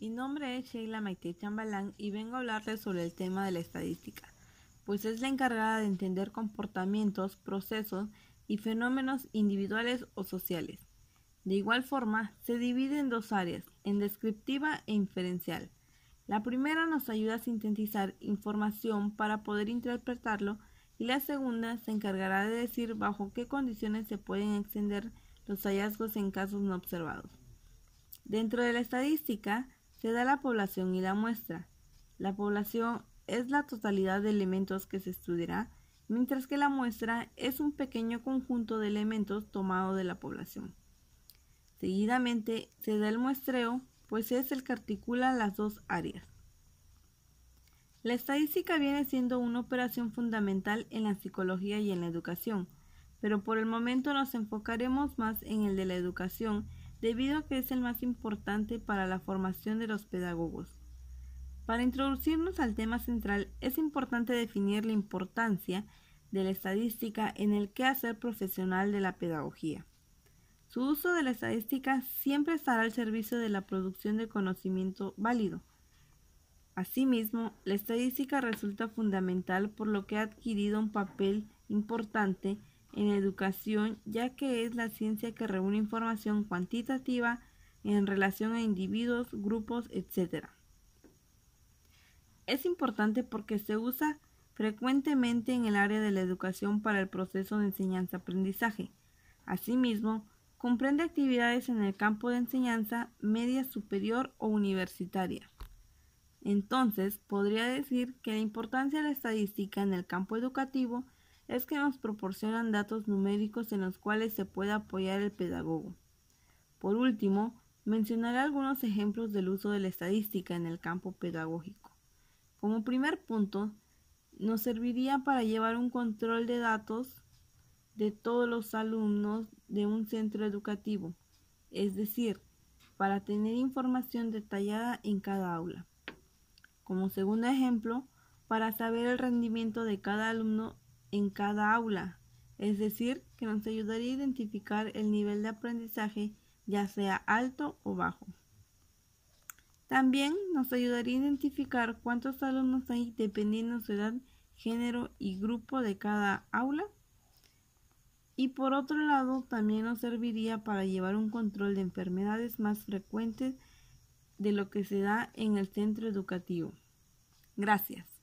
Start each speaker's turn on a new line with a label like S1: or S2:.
S1: Mi nombre es Sheila Maite Chambalán y vengo a hablarles sobre el tema de la estadística, pues es la encargada de entender comportamientos, procesos y fenómenos individuales o sociales. De igual forma, se divide en dos áreas, en descriptiva e inferencial. La primera nos ayuda a sintetizar información para poder interpretarlo y la segunda se encargará de decir bajo qué condiciones se pueden extender los hallazgos en casos no observados. Dentro de la estadística, se da la población y la muestra. La población es la totalidad de elementos que se estudiará, mientras que la muestra es un pequeño conjunto de elementos tomado de la población. Seguidamente se da el muestreo, pues es el que articula las dos áreas. La estadística viene siendo una operación fundamental en la psicología y en la educación, pero por el momento nos enfocaremos más en el de la educación debido a que es el más importante para la formación de los pedagogos. Para introducirnos al tema central es importante definir la importancia de la estadística en el quehacer profesional de la pedagogía. Su uso de la estadística siempre estará al servicio de la producción de conocimiento válido. Asimismo, la estadística resulta fundamental por lo que ha adquirido un papel importante en educación, ya que es la ciencia que reúne información cuantitativa en relación a individuos, grupos, etc. Es importante porque se usa frecuentemente en el área de la educación para el proceso de enseñanza-aprendizaje. Asimismo, comprende actividades en el campo de enseñanza media superior o universitaria. Entonces, podría decir que la importancia de la estadística en el campo educativo es que nos proporcionan datos numéricos en los cuales se puede apoyar el pedagogo. Por último, mencionaré algunos ejemplos del uso de la estadística en el campo pedagógico. Como primer punto, nos serviría para llevar un control de datos de todos los alumnos de un centro educativo, es decir, para tener información detallada en cada aula. Como segundo ejemplo, para saber el rendimiento de cada alumno en cada aula, es decir, que nos ayudaría a identificar el nivel de aprendizaje ya sea alto o bajo. También nos ayudaría a identificar cuántos alumnos hay dependiendo de su edad, género y grupo de cada aula. Y por otro lado, también nos serviría para llevar un control de enfermedades más frecuentes de lo que se da en el centro educativo. Gracias.